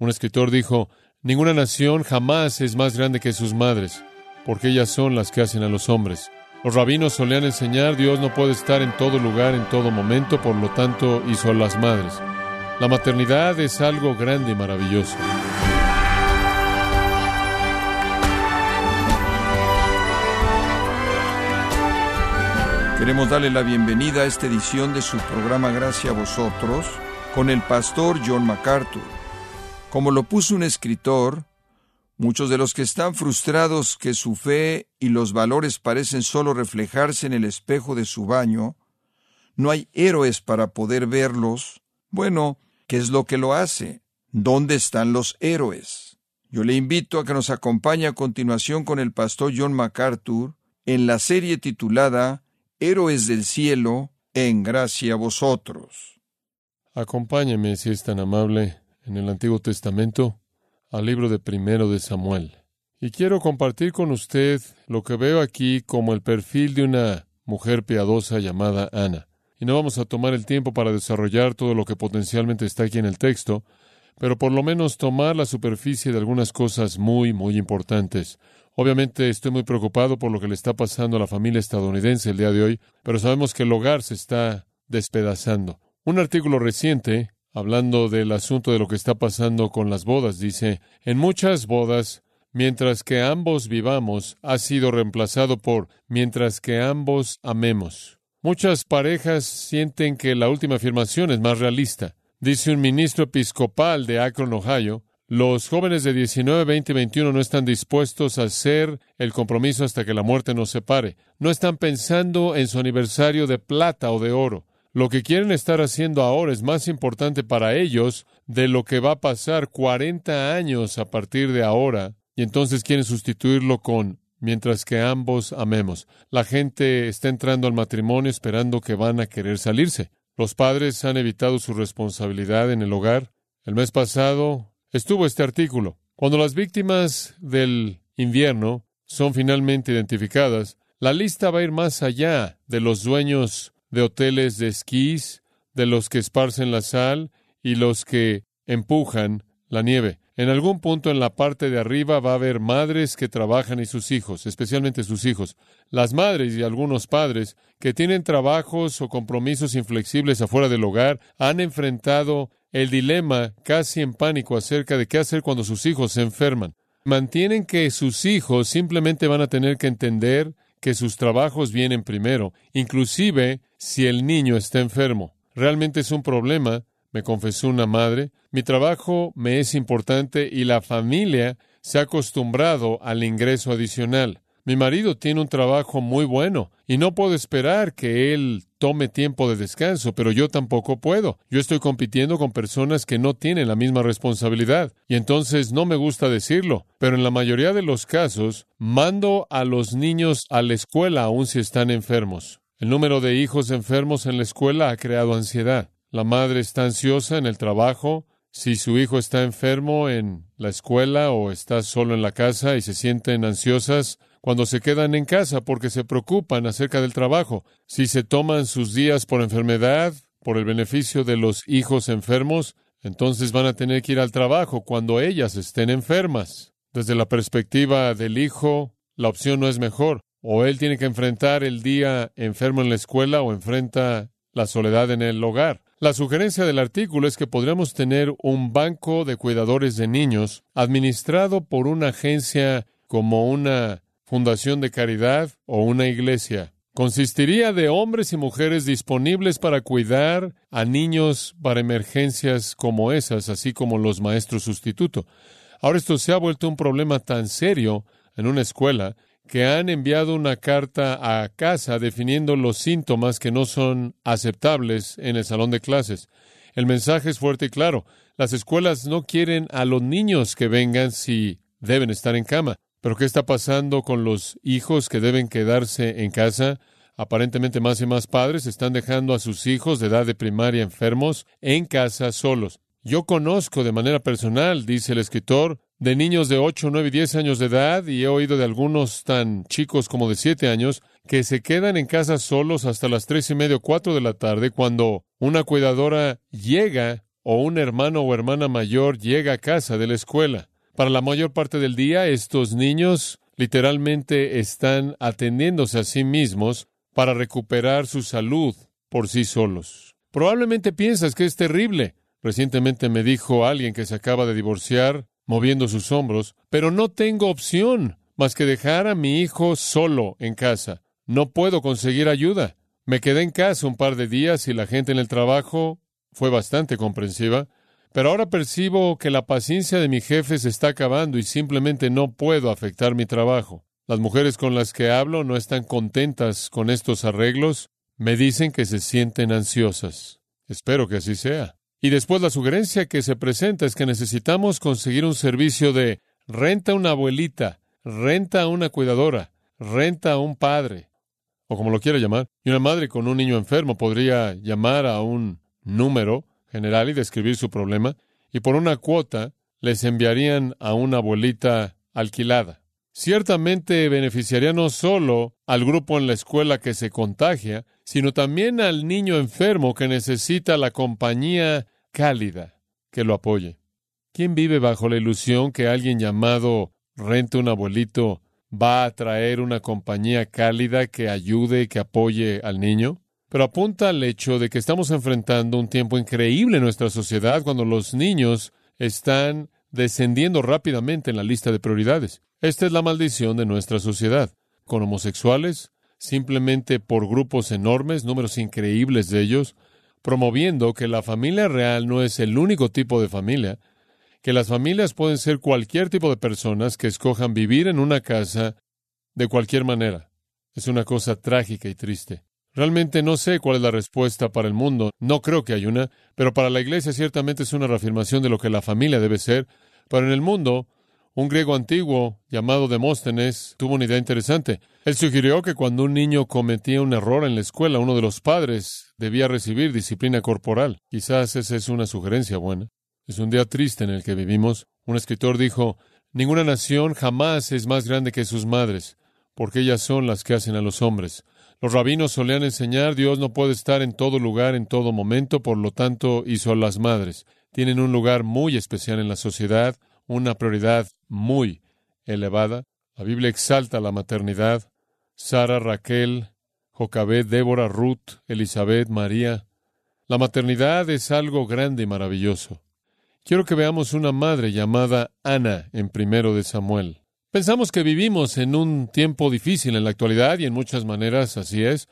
Un escritor dijo, ninguna nación jamás es más grande que sus madres, porque ellas son las que hacen a los hombres. Los rabinos solían enseñar, Dios no puede estar en todo lugar, en todo momento, por lo tanto hizo a las madres. La maternidad es algo grande y maravilloso. Queremos darle la bienvenida a esta edición de su programa Gracias a vosotros con el pastor John MacArthur. Como lo puso un escritor, muchos de los que están frustrados que su fe y los valores parecen solo reflejarse en el espejo de su baño, no hay héroes para poder verlos. Bueno, ¿qué es lo que lo hace? ¿Dónde están los héroes? Yo le invito a que nos acompañe a continuación con el pastor John MacArthur en la serie titulada Héroes del cielo, en gracia a vosotros. Acompáñeme, si es tan amable, en el Antiguo Testamento, al libro de primero de Samuel. Y quiero compartir con usted lo que veo aquí como el perfil de una mujer piadosa llamada Ana. Y no vamos a tomar el tiempo para desarrollar todo lo que potencialmente está aquí en el texto, pero por lo menos tomar la superficie de algunas cosas muy, muy importantes. Obviamente estoy muy preocupado por lo que le está pasando a la familia estadounidense el día de hoy, pero sabemos que el hogar se está despedazando. Un artículo reciente, hablando del asunto de lo que está pasando con las bodas, dice, en muchas bodas, mientras que ambos vivamos, ha sido reemplazado por mientras que ambos amemos. Muchas parejas sienten que la última afirmación es más realista. Dice un ministro episcopal de Akron, Ohio, los jóvenes de 19, 20 y 21 no están dispuestos a hacer el compromiso hasta que la muerte nos separe. No están pensando en su aniversario de plata o de oro. Lo que quieren estar haciendo ahora es más importante para ellos de lo que va a pasar 40 años a partir de ahora, y entonces quieren sustituirlo con mientras que ambos amemos. La gente está entrando al matrimonio esperando que van a querer salirse. Los padres han evitado su responsabilidad en el hogar. El mes pasado, estuvo este artículo. Cuando las víctimas del invierno son finalmente identificadas, la lista va a ir más allá de los dueños de hoteles de esquís, de los que esparcen la sal y los que empujan la nieve. En algún punto en la parte de arriba va a haber madres que trabajan y sus hijos, especialmente sus hijos. Las madres y algunos padres que tienen trabajos o compromisos inflexibles afuera del hogar han enfrentado el dilema casi en pánico acerca de qué hacer cuando sus hijos se enferman. Mantienen que sus hijos simplemente van a tener que entender que sus trabajos vienen primero, inclusive si el niño está enfermo. Realmente es un problema, me confesó una madre. Mi trabajo me es importante y la familia se ha acostumbrado al ingreso adicional. Mi marido tiene un trabajo muy bueno y no puedo esperar que él tome tiempo de descanso, pero yo tampoco puedo. Yo estoy compitiendo con personas que no tienen la misma responsabilidad y entonces no me gusta decirlo, pero en la mayoría de los casos mando a los niños a la escuela aun si están enfermos. El número de hijos enfermos en la escuela ha creado ansiedad. La madre está ansiosa en el trabajo, si su hijo está enfermo en la escuela o está solo en la casa y se sienten ansiosas, cuando se quedan en casa porque se preocupan acerca del trabajo, si se toman sus días por enfermedad, por el beneficio de los hijos enfermos, entonces van a tener que ir al trabajo cuando ellas estén enfermas. Desde la perspectiva del hijo, la opción no es mejor. O él tiene que enfrentar el día enfermo en la escuela o enfrenta la soledad en el hogar. La sugerencia del artículo es que podríamos tener un banco de cuidadores de niños administrado por una agencia como una fundación de caridad o una iglesia. Consistiría de hombres y mujeres disponibles para cuidar a niños para emergencias como esas, así como los maestros sustituto. Ahora esto se ha vuelto un problema tan serio en una escuela que han enviado una carta a casa definiendo los síntomas que no son aceptables en el salón de clases. El mensaje es fuerte y claro. Las escuelas no quieren a los niños que vengan si deben estar en cama. Pero ¿qué está pasando con los hijos que deben quedarse en casa? Aparentemente más y más padres están dejando a sus hijos de edad de primaria enfermos en casa solos. Yo conozco de manera personal, dice el escritor, de niños de 8, 9 y 10 años de edad, y he oído de algunos tan chicos como de 7 años, que se quedan en casa solos hasta las tres y media o cuatro de la tarde cuando una cuidadora llega o un hermano o hermana mayor llega a casa de la escuela. Para la mayor parte del día, estos niños literalmente están atendiéndose a sí mismos para recuperar su salud por sí solos. Probablemente piensas que es terrible. Recientemente me dijo alguien que se acaba de divorciar, moviendo sus hombros, pero no tengo opción más que dejar a mi hijo solo en casa. No puedo conseguir ayuda. Me quedé en casa un par de días y la gente en el trabajo fue bastante comprensiva, pero ahora percibo que la paciencia de mi jefe se está acabando y simplemente no puedo afectar mi trabajo. Las mujeres con las que hablo no están contentas con estos arreglos, me dicen que se sienten ansiosas. Espero que así sea. Y después la sugerencia que se presenta es que necesitamos conseguir un servicio de renta a una abuelita, renta a una cuidadora, renta a un padre, o como lo quiera llamar. Y una madre con un niño enfermo podría llamar a un número general y describir su problema, y por una cuota les enviarían a una abuelita alquilada. Ciertamente beneficiaría no solo al grupo en la escuela que se contagia, sino también al niño enfermo que necesita la compañía cálida que lo apoye. ¿Quién vive bajo la ilusión que alguien llamado rente un abuelito va a traer una compañía cálida que ayude y que apoye al niño? Pero apunta al hecho de que estamos enfrentando un tiempo increíble en nuestra sociedad cuando los niños están descendiendo rápidamente en la lista de prioridades. Esta es la maldición de nuestra sociedad, con homosexuales, simplemente por grupos enormes, números increíbles de ellos, promoviendo que la familia real no es el único tipo de familia, que las familias pueden ser cualquier tipo de personas que escojan vivir en una casa de cualquier manera. Es una cosa trágica y triste. Realmente no sé cuál es la respuesta para el mundo, no creo que hay una, pero para la Iglesia ciertamente es una reafirmación de lo que la familia debe ser. Pero en el mundo, un griego antiguo llamado Demóstenes tuvo una idea interesante. Él sugirió que cuando un niño cometía un error en la escuela, uno de los padres debía recibir disciplina corporal. Quizás esa es una sugerencia buena. Es un día triste en el que vivimos. Un escritor dijo, Ninguna nación jamás es más grande que sus madres, porque ellas son las que hacen a los hombres. Los rabinos solían enseñar, Dios no puede estar en todo lugar, en todo momento, por lo tanto hizo a las madres. Tienen un lugar muy especial en la sociedad, una prioridad muy elevada. La Biblia exalta la maternidad. Sara, Raquel, Jocabed, Débora, Ruth, Elizabeth, María. La maternidad es algo grande y maravilloso. Quiero que veamos una madre llamada Ana en primero de Samuel. Pensamos que vivimos en un tiempo difícil en la actualidad y en muchas maneras así es,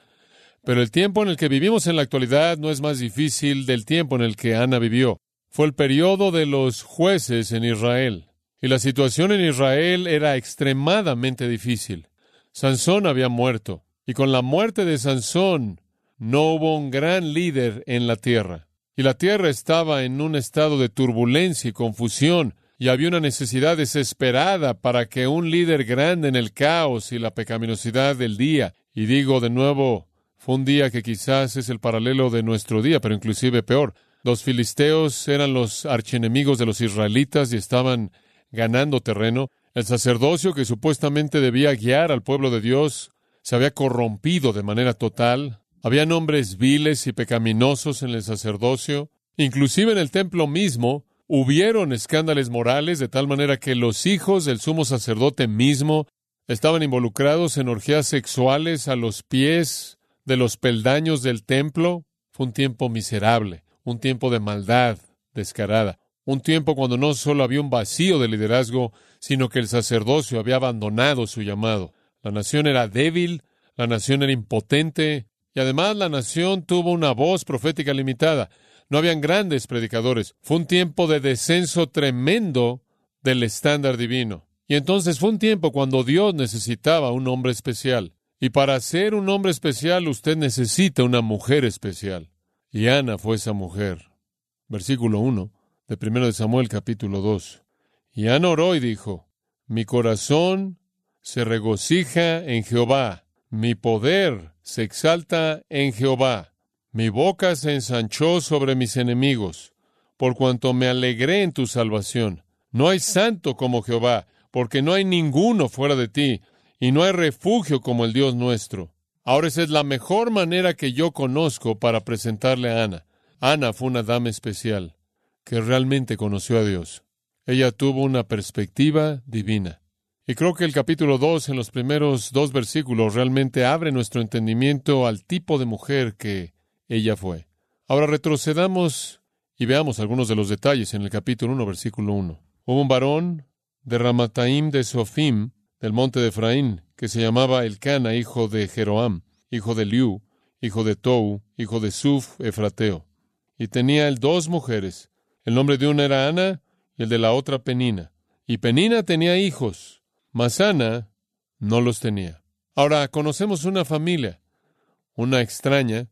pero el tiempo en el que vivimos en la actualidad no es más difícil del tiempo en el que Ana vivió. Fue el periodo de los jueces en Israel, y la situación en Israel era extremadamente difícil. Sansón había muerto, y con la muerte de Sansón no hubo un gran líder en la tierra, y la tierra estaba en un estado de turbulencia y confusión, y había una necesidad desesperada para que un líder grande en el caos y la pecaminosidad del día, y digo de nuevo, fue un día que quizás es el paralelo de nuestro día, pero inclusive peor. Los filisteos eran los archienemigos de los israelitas y estaban ganando terreno. El sacerdocio que supuestamente debía guiar al pueblo de Dios se había corrompido de manera total. Había hombres viles y pecaminosos en el sacerdocio. Inclusive en el templo mismo hubieron escándalos morales de tal manera que los hijos del sumo sacerdote mismo estaban involucrados en orgías sexuales a los pies de los peldaños del templo. Fue un tiempo miserable, un tiempo de maldad descarada, un tiempo cuando no solo había un vacío de liderazgo, sino que el sacerdocio había abandonado su llamado. La nación era débil, la nación era impotente, y además la nación tuvo una voz profética limitada. No habían grandes predicadores. Fue un tiempo de descenso tremendo del estándar divino. Y entonces fue un tiempo cuando Dios necesitaba un hombre especial. Y para ser un hombre especial usted necesita una mujer especial. Y Ana fue esa mujer. Versículo 1 de 1 de Samuel capítulo 2. Y Ana oró y dijo, Mi corazón se regocija en Jehová, mi poder se exalta en Jehová. Mi boca se ensanchó sobre mis enemigos, por cuanto me alegré en tu salvación. No hay santo como Jehová, porque no hay ninguno fuera de ti, y no hay refugio como el Dios nuestro. Ahora esa es la mejor manera que yo conozco para presentarle a Ana. Ana fue una dama especial. que realmente conoció a Dios. Ella tuvo una perspectiva divina. Y creo que el capítulo 2, en los primeros dos versículos, realmente abre nuestro entendimiento al tipo de mujer que ella fue. Ahora retrocedamos y veamos algunos de los detalles en el capítulo 1, versículo 1. Hubo un varón de Ramataim de Sofim, del monte de Efraín, que se llamaba Elcana, hijo de Jeroam, hijo de Liu, hijo de Tou, hijo de Suf, Efrateo. Y tenía él dos mujeres. El nombre de una era Ana y el de la otra Penina. Y Penina tenía hijos, mas Ana no los tenía. Ahora conocemos una familia, una extraña,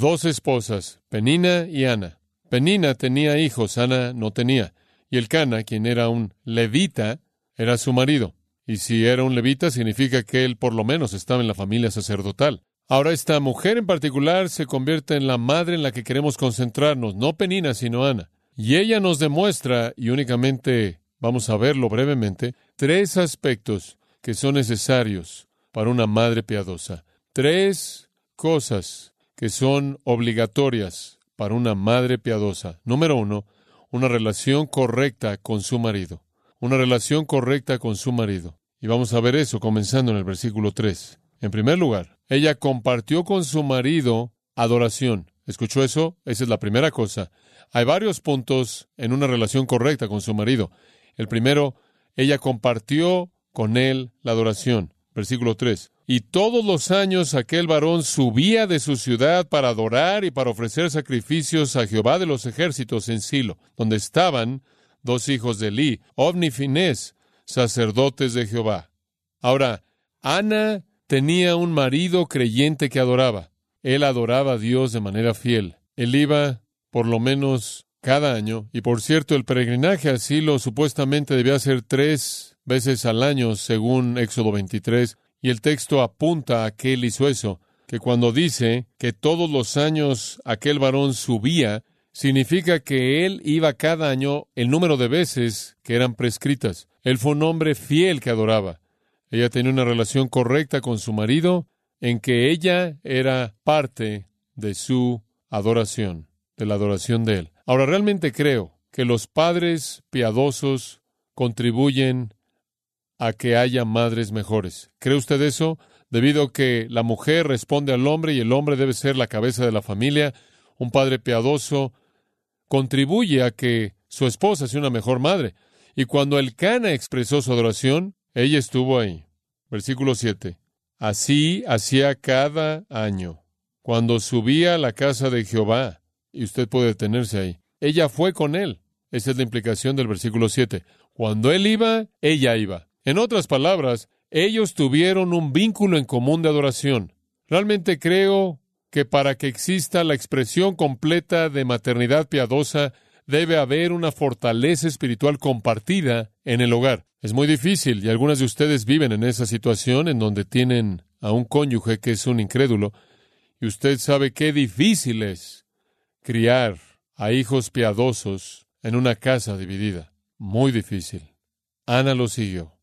dos esposas, Penina y Ana. Penina tenía hijos, Ana no tenía. Y el Cana, quien era un levita, era su marido. Y si era un levita, significa que él por lo menos estaba en la familia sacerdotal. Ahora esta mujer en particular se convierte en la madre en la que queremos concentrarnos, no Penina, sino Ana. Y ella nos demuestra, y únicamente vamos a verlo brevemente, tres aspectos que son necesarios para una madre piadosa. Tres cosas que son obligatorias para una madre piadosa. Número uno, una relación correcta con su marido. Una relación correcta con su marido. Y vamos a ver eso comenzando en el versículo 3. En primer lugar, ella compartió con su marido adoración. ¿Escuchó eso? Esa es la primera cosa. Hay varios puntos en una relación correcta con su marido. El primero, ella compartió con él la adoración. Versículo 3. Y todos los años aquel varón subía de su ciudad para adorar y para ofrecer sacrificios a Jehová de los ejércitos en Silo, donde estaban dos hijos de Eli, Ovni Finés, sacerdotes de Jehová. Ahora, Ana tenía un marido creyente que adoraba. Él adoraba a Dios de manera fiel. Él iba por lo menos cada año, y por cierto, el peregrinaje al Silo supuestamente debía ser tres veces al año, según Éxodo 23, y el texto apunta a que él hizo eso, que cuando dice que todos los años aquel varón subía, significa que él iba cada año el número de veces que eran prescritas. Él fue un hombre fiel que adoraba. Ella tenía una relación correcta con su marido en que ella era parte de su adoración, de la adoración de él. Ahora, realmente creo que los padres piadosos contribuyen a que haya madres mejores. ¿Cree usted eso? Debido a que la mujer responde al hombre y el hombre debe ser la cabeza de la familia, un padre piadoso contribuye a que su esposa sea una mejor madre. Y cuando el Cana expresó su adoración, ella estuvo ahí. Versículo 7. Así hacía cada año, cuando subía a la casa de Jehová, y usted puede detenerse ahí. Ella fue con él. Esa es la implicación del versículo 7. Cuando él iba, ella iba. En otras palabras, ellos tuvieron un vínculo en común de adoración. Realmente creo que para que exista la expresión completa de maternidad piadosa, debe haber una fortaleza espiritual compartida en el hogar. Es muy difícil y algunas de ustedes viven en esa situación en donde tienen a un cónyuge que es un incrédulo y usted sabe qué difícil es criar a hijos piadosos en una casa dividida. Muy difícil. Ana lo siguió.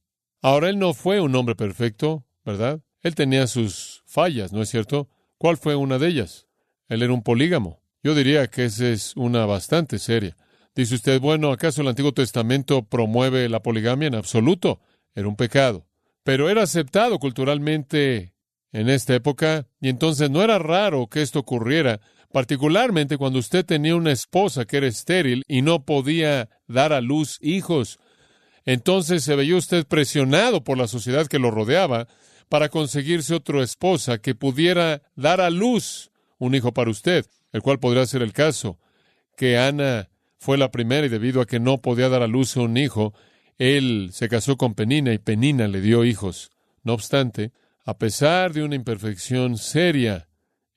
Ahora él no fue un hombre perfecto, ¿verdad? Él tenía sus fallas, ¿no es cierto? ¿Cuál fue una de ellas? Él era un polígamo. Yo diría que esa es una bastante seria. Dice usted, bueno, ¿acaso el Antiguo Testamento promueve la poligamia? En absoluto. Era un pecado. Pero era aceptado culturalmente en esta época y entonces no era raro que esto ocurriera particularmente cuando usted tenía una esposa que era estéril y no podía dar a luz hijos. Entonces se veía usted presionado por la sociedad que lo rodeaba para conseguirse otra esposa que pudiera dar a luz un hijo para usted, el cual podría ser el caso, que Ana fue la primera y debido a que no podía dar a luz un hijo, él se casó con Penina y Penina le dio hijos. No obstante, a pesar de una imperfección seria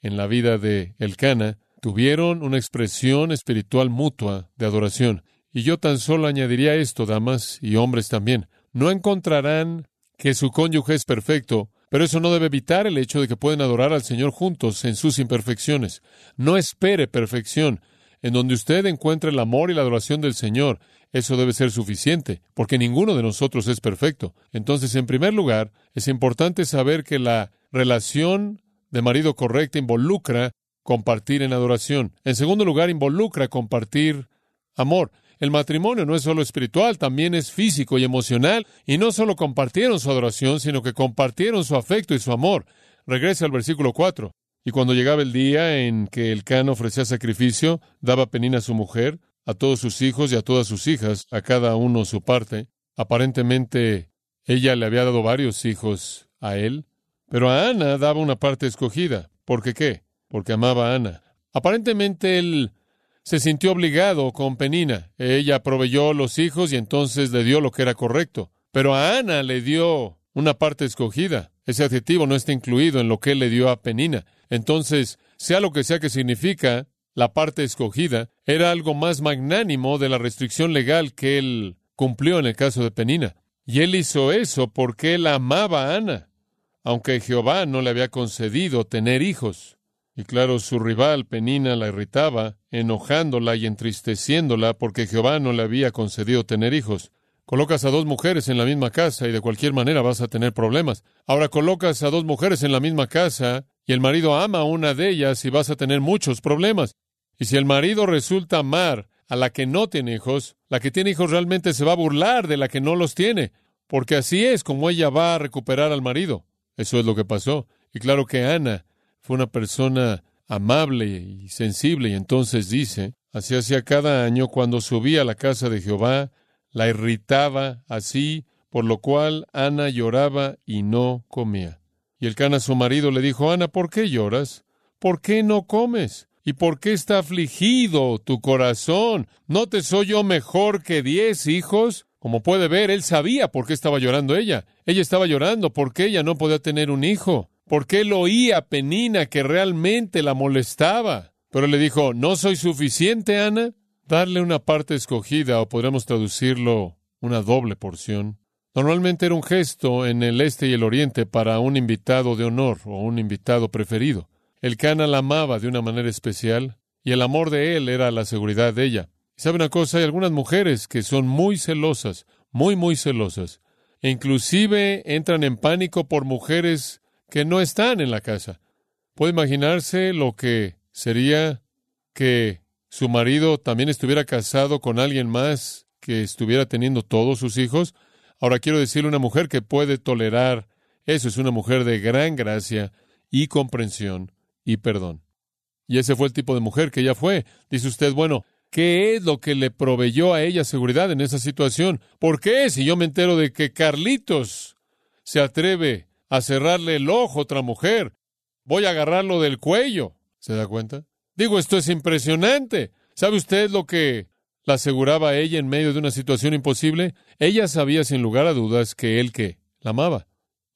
en la vida de Elcana, tuvieron una expresión espiritual mutua de adoración. Y yo tan solo añadiría esto, damas y hombres también. No encontrarán que su cónyuge es perfecto, pero eso no debe evitar el hecho de que pueden adorar al Señor juntos en sus imperfecciones. No espere perfección. En donde usted encuentre el amor y la adoración del Señor, eso debe ser suficiente, porque ninguno de nosotros es perfecto. Entonces, en primer lugar, es importante saber que la relación de marido correcta involucra compartir en adoración. En segundo lugar, involucra compartir amor. El matrimonio no es solo espiritual, también es físico y emocional, y no solo compartieron su adoración, sino que compartieron su afecto y su amor. Regresa al versículo 4. Y cuando llegaba el día en que el can ofrecía sacrificio, daba penina a su mujer, a todos sus hijos y a todas sus hijas, a cada uno su parte. Aparentemente ella le había dado varios hijos a él, pero a Ana daba una parte escogida. ¿Por qué qué? Porque amaba a Ana. Aparentemente él se sintió obligado con Penina. Ella proveyó los hijos y entonces le dio lo que era correcto. Pero a Ana le dio una parte escogida. Ese adjetivo no está incluido en lo que él le dio a Penina. Entonces, sea lo que sea que significa la parte escogida, era algo más magnánimo de la restricción legal que él cumplió en el caso de Penina. Y él hizo eso porque él amaba a Ana, aunque Jehová no le había concedido tener hijos. Y claro, su rival Penina la irritaba, enojándola y entristeciéndola porque Jehová no le había concedido tener hijos. Colocas a dos mujeres en la misma casa y de cualquier manera vas a tener problemas. Ahora colocas a dos mujeres en la misma casa y el marido ama a una de ellas y vas a tener muchos problemas. Y si el marido resulta amar a la que no tiene hijos, la que tiene hijos realmente se va a burlar de la que no los tiene, porque así es como ella va a recuperar al marido. Eso es lo que pasó. Y claro que Ana fue una persona amable y sensible, y entonces dice, así hacía cada año cuando subía a la casa de Jehová, la irritaba así, por lo cual Ana lloraba y no comía. Y el cana su marido le dijo, Ana, ¿por qué lloras? ¿Por qué no comes? ¿Y por qué está afligido tu corazón? ¿No te soy yo mejor que diez hijos? Como puede ver, él sabía por qué estaba llorando ella. Ella estaba llorando porque ella no podía tener un hijo porque él oía Penina que realmente la molestaba. Pero le dijo, ¿no soy suficiente, Ana? Darle una parte escogida, o podríamos traducirlo una doble porción. Normalmente era un gesto en el este y el oriente para un invitado de honor o un invitado preferido. El Cana la amaba de una manera especial y el amor de él era la seguridad de ella. Y sabe una cosa, hay algunas mujeres que son muy celosas, muy, muy celosas. E inclusive entran en pánico por mujeres que no están en la casa. ¿Puede imaginarse lo que sería que su marido también estuviera casado con alguien más que estuviera teniendo todos sus hijos? Ahora quiero decirle una mujer que puede tolerar eso, es una mujer de gran gracia y comprensión y perdón. Y ese fue el tipo de mujer que ella fue. Dice usted, bueno, ¿qué es lo que le proveyó a ella seguridad en esa situación? ¿Por qué si yo me entero de que Carlitos se atreve a cerrarle el ojo a otra mujer. Voy a agarrarlo del cuello. ¿Se da cuenta? Digo, esto es impresionante. ¿Sabe usted lo que la aseguraba ella en medio de una situación imposible? Ella sabía sin lugar a dudas que él que la amaba.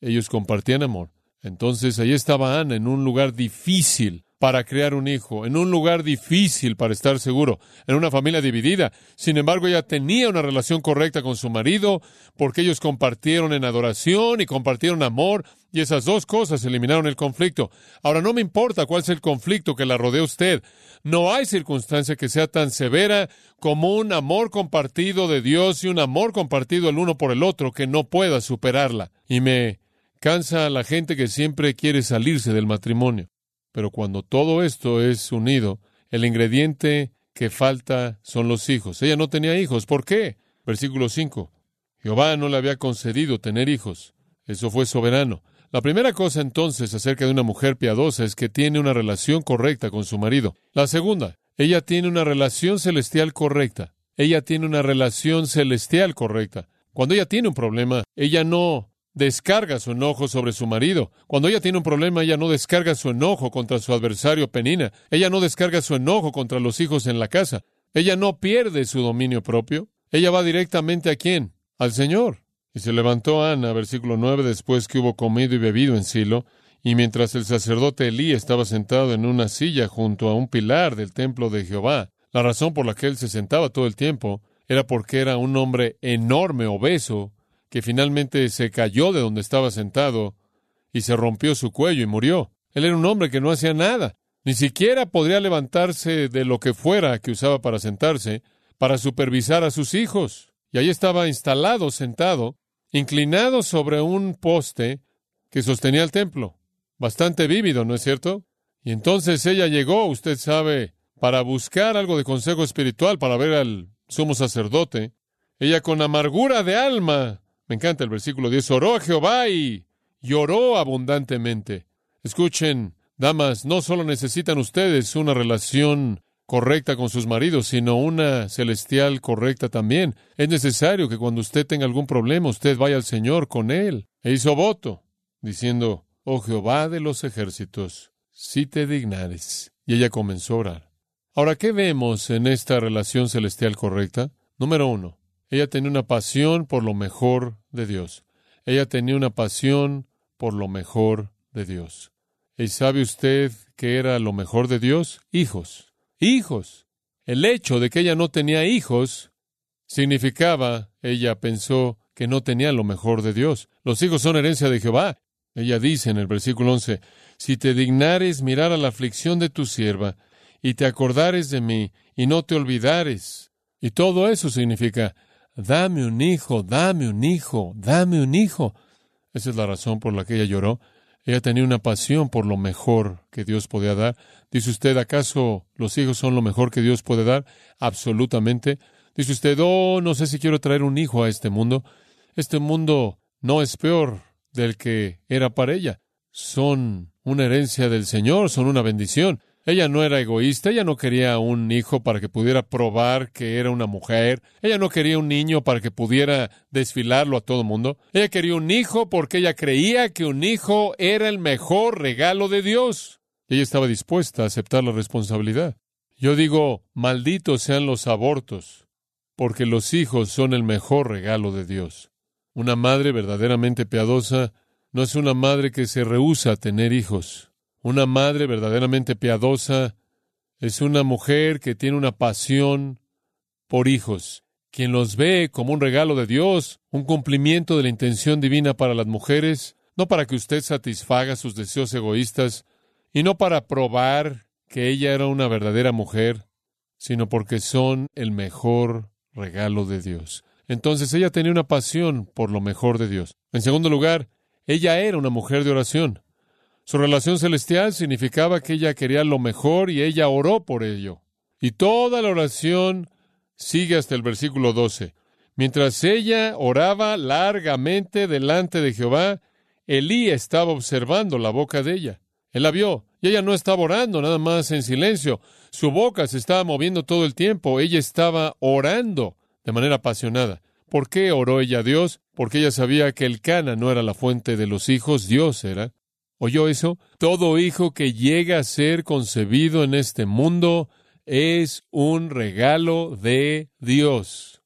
Ellos compartían amor. Entonces ahí estaba Ana en un lugar difícil, para crear un hijo, en un lugar difícil para estar seguro, en una familia dividida. Sin embargo, ella tenía una relación correcta con su marido, porque ellos compartieron en adoración y compartieron amor, y esas dos cosas eliminaron el conflicto. Ahora, no me importa cuál sea el conflicto que la rodee usted. No hay circunstancia que sea tan severa como un amor compartido de Dios y un amor compartido el uno por el otro que no pueda superarla. Y me cansa la gente que siempre quiere salirse del matrimonio. Pero cuando todo esto es unido, el ingrediente que falta son los hijos. Ella no tenía hijos. ¿Por qué? Versículo 5. Jehová no le había concedido tener hijos. Eso fue soberano. La primera cosa entonces acerca de una mujer piadosa es que tiene una relación correcta con su marido. La segunda, ella tiene una relación celestial correcta. Ella tiene una relación celestial correcta. Cuando ella tiene un problema, ella no descarga su enojo sobre su marido. Cuando ella tiene un problema, ella no descarga su enojo contra su adversario Penina. Ella no descarga su enojo contra los hijos en la casa. Ella no pierde su dominio propio. Ella va directamente a quién? Al Señor. Y se levantó Ana, versículo 9, después que hubo comido y bebido en Silo, y mientras el sacerdote Elí estaba sentado en una silla junto a un pilar del templo de Jehová. La razón por la que él se sentaba todo el tiempo era porque era un hombre enorme, obeso, que finalmente se cayó de donde estaba sentado y se rompió su cuello y murió. Él era un hombre que no hacía nada, ni siquiera podría levantarse de lo que fuera que usaba para sentarse, para supervisar a sus hijos. Y ahí estaba instalado, sentado, inclinado sobre un poste que sostenía el templo. Bastante vívido, ¿no es cierto? Y entonces ella llegó, usted sabe para buscar algo de consejo espiritual, para ver al sumo sacerdote. Ella con amargura de alma, me encanta el versículo 10, oró a Jehová y lloró abundantemente. Escuchen, damas, no solo necesitan ustedes una relación correcta con sus maridos, sino una celestial correcta también. Es necesario que cuando usted tenga algún problema, usted vaya al Señor con él. E hizo voto, diciendo, Oh Jehová de los ejércitos, si te dignares. Y ella comenzó a orar. Ahora, ¿qué vemos en esta relación celestial correcta? Número uno, ella tenía una pasión por lo mejor de Dios. Ella tenía una pasión por lo mejor de Dios. ¿Y sabe usted qué era lo mejor de Dios? Hijos hijos. El hecho de que ella no tenía hijos significaba, ella pensó, que no tenía lo mejor de Dios. Los hijos son herencia de Jehová. Ella dice en el versículo 11, si te dignares mirar a la aflicción de tu sierva, y te acordares de mí, y no te olvidares. Y todo eso significa, dame un hijo, dame un hijo, dame un hijo. Esa es la razón por la que ella lloró. Ella tenía una pasión por lo mejor que Dios podía dar. Dice usted, ¿acaso los hijos son lo mejor que Dios puede dar? Absolutamente. Dice usted, oh, no sé si quiero traer un hijo a este mundo. Este mundo no es peor del que era para ella. Son una herencia del Señor, son una bendición. Ella no era egoísta, ella no quería un hijo para que pudiera probar que era una mujer, ella no quería un niño para que pudiera desfilarlo a todo mundo, ella quería un hijo porque ella creía que un hijo era el mejor regalo de Dios. Ella estaba dispuesta a aceptar la responsabilidad. Yo digo, malditos sean los abortos, porque los hijos son el mejor regalo de Dios. Una madre verdaderamente piadosa no es una madre que se rehúsa a tener hijos. Una madre verdaderamente piadosa es una mujer que tiene una pasión por hijos, quien los ve como un regalo de Dios, un cumplimiento de la intención divina para las mujeres, no para que usted satisfaga sus deseos egoístas, y no para probar que ella era una verdadera mujer, sino porque son el mejor regalo de Dios. Entonces ella tenía una pasión por lo mejor de Dios. En segundo lugar, ella era una mujer de oración. Su relación celestial significaba que ella quería lo mejor y ella oró por ello. Y toda la oración sigue hasta el versículo 12. Mientras ella oraba largamente delante de Jehová, Elí estaba observando la boca de ella. Él la vio, y ella no estaba orando nada más en silencio. Su boca se estaba moviendo todo el tiempo. Ella estaba orando de manera apasionada. ¿Por qué oró ella a Dios? Porque ella sabía que el Cana no era la fuente de los hijos, Dios era. ¿Oyó eso? Todo hijo que llega a ser concebido en este mundo es un regalo de Dios.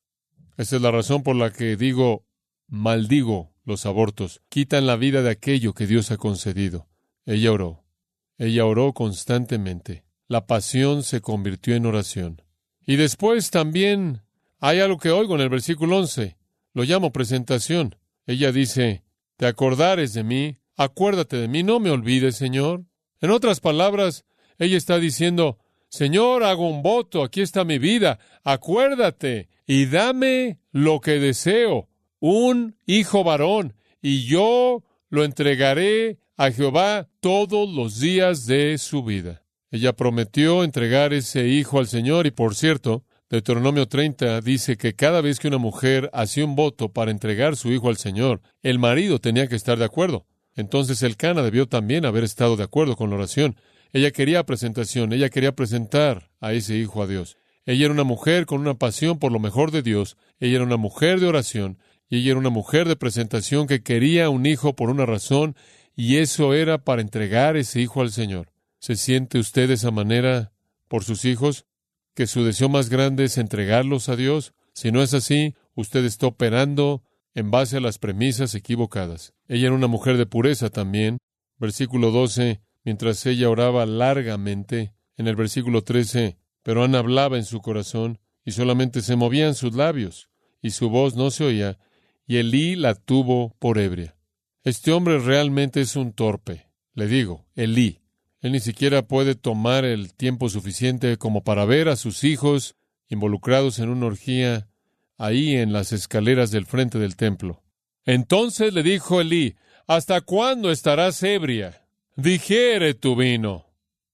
Esa es la razón por la que digo, maldigo los abortos. Quitan la vida de aquello que Dios ha concedido. Ella oró. Ella oró constantemente. La pasión se convirtió en oración. Y después también hay algo que oigo en el versículo 11. Lo llamo presentación. Ella dice, te acordares de mí acuérdate de mí, no me olvides, Señor. En otras palabras, ella está diciendo, Señor, hago un voto, aquí está mi vida, acuérdate y dame lo que deseo, un hijo varón, y yo lo entregaré a Jehová todos los días de su vida. Ella prometió entregar ese hijo al Señor y por cierto, Deuteronomio 30 dice que cada vez que una mujer hacía un voto para entregar su hijo al Señor, el marido tenía que estar de acuerdo. Entonces el Cana debió también haber estado de acuerdo con la oración. Ella quería presentación, ella quería presentar a ese hijo a Dios. Ella era una mujer con una pasión por lo mejor de Dios, ella era una mujer de oración, y ella era una mujer de presentación que quería un hijo por una razón, y eso era para entregar ese hijo al Señor. ¿Se siente usted de esa manera por sus hijos? ¿Que su deseo más grande es entregarlos a Dios? Si no es así, usted está operando en base a las premisas equivocadas. Ella era una mujer de pureza también. Versículo 12, mientras ella oraba largamente. En el versículo 13, pero Ana hablaba en su corazón y solamente se movían sus labios y su voz no se oía y Elí la tuvo por ebria. Este hombre realmente es un torpe. Le digo, Elí. Él ni siquiera puede tomar el tiempo suficiente como para ver a sus hijos involucrados en una orgía ahí en las escaleras del frente del templo. Entonces le dijo Elí, ¿Hasta cuándo estarás ebria? Digiere tu vino.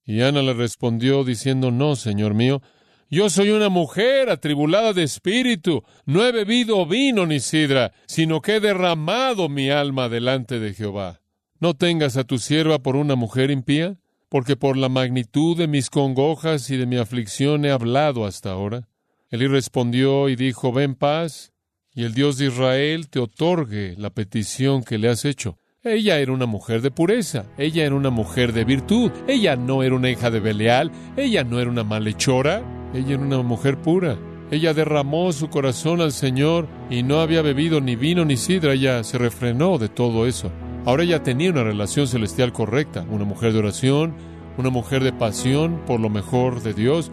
Y Ana le respondió diciendo, No, Señor mío, yo soy una mujer atribulada de espíritu, no he bebido vino ni sidra, sino que he derramado mi alma delante de Jehová. No tengas a tu sierva por una mujer impía, porque por la magnitud de mis congojas y de mi aflicción he hablado hasta ahora. Elí respondió y dijo, Ven paz, y el Dios de Israel te otorgue la petición que le has hecho. Ella era una mujer de pureza, ella era una mujer de virtud, ella no era una hija de Belial, ella no era una malhechora, ella era una mujer pura. Ella derramó su corazón al Señor y no había bebido ni vino ni sidra, ella se refrenó de todo eso. Ahora ella tenía una relación celestial correcta, una mujer de oración, una mujer de pasión por lo mejor de Dios,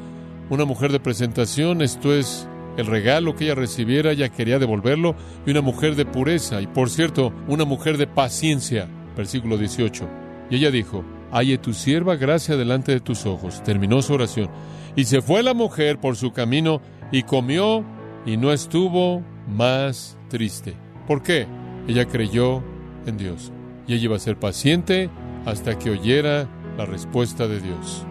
una mujer de presentación, esto es el regalo que ella recibiera, ella quería devolverlo, y una mujer de pureza, y por cierto, una mujer de paciencia, versículo 18. Y ella dijo, halle tu sierva gracia delante de tus ojos. Terminó su oración. Y se fue la mujer por su camino y comió y no estuvo más triste. ¿Por qué? Ella creyó en Dios. Y ella iba a ser paciente hasta que oyera la respuesta de Dios.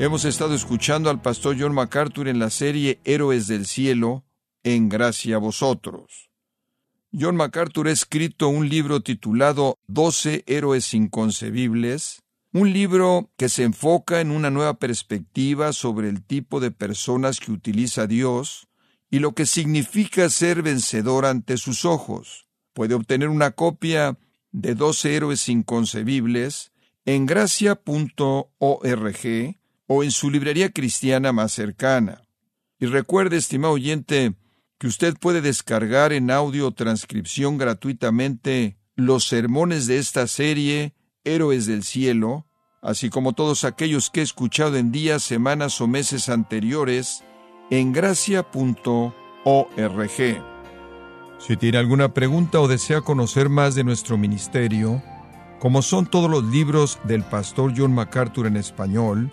Hemos estado escuchando al pastor John MacArthur en la serie Héroes del Cielo, en gracia a vosotros. John MacArthur ha escrito un libro titulado Doce Héroes Inconcebibles, un libro que se enfoca en una nueva perspectiva sobre el tipo de personas que utiliza Dios y lo que significa ser vencedor ante sus ojos. Puede obtener una copia de Doce Héroes Inconcebibles en gracia.org o en su librería cristiana más cercana. Y recuerde, estimado oyente, que usted puede descargar en audio transcripción gratuitamente los sermones de esta serie, Héroes del Cielo, así como todos aquellos que he escuchado en días, semanas o meses anteriores, en gracia.org. Si tiene alguna pregunta o desea conocer más de nuestro ministerio, como son todos los libros del pastor John MacArthur en español,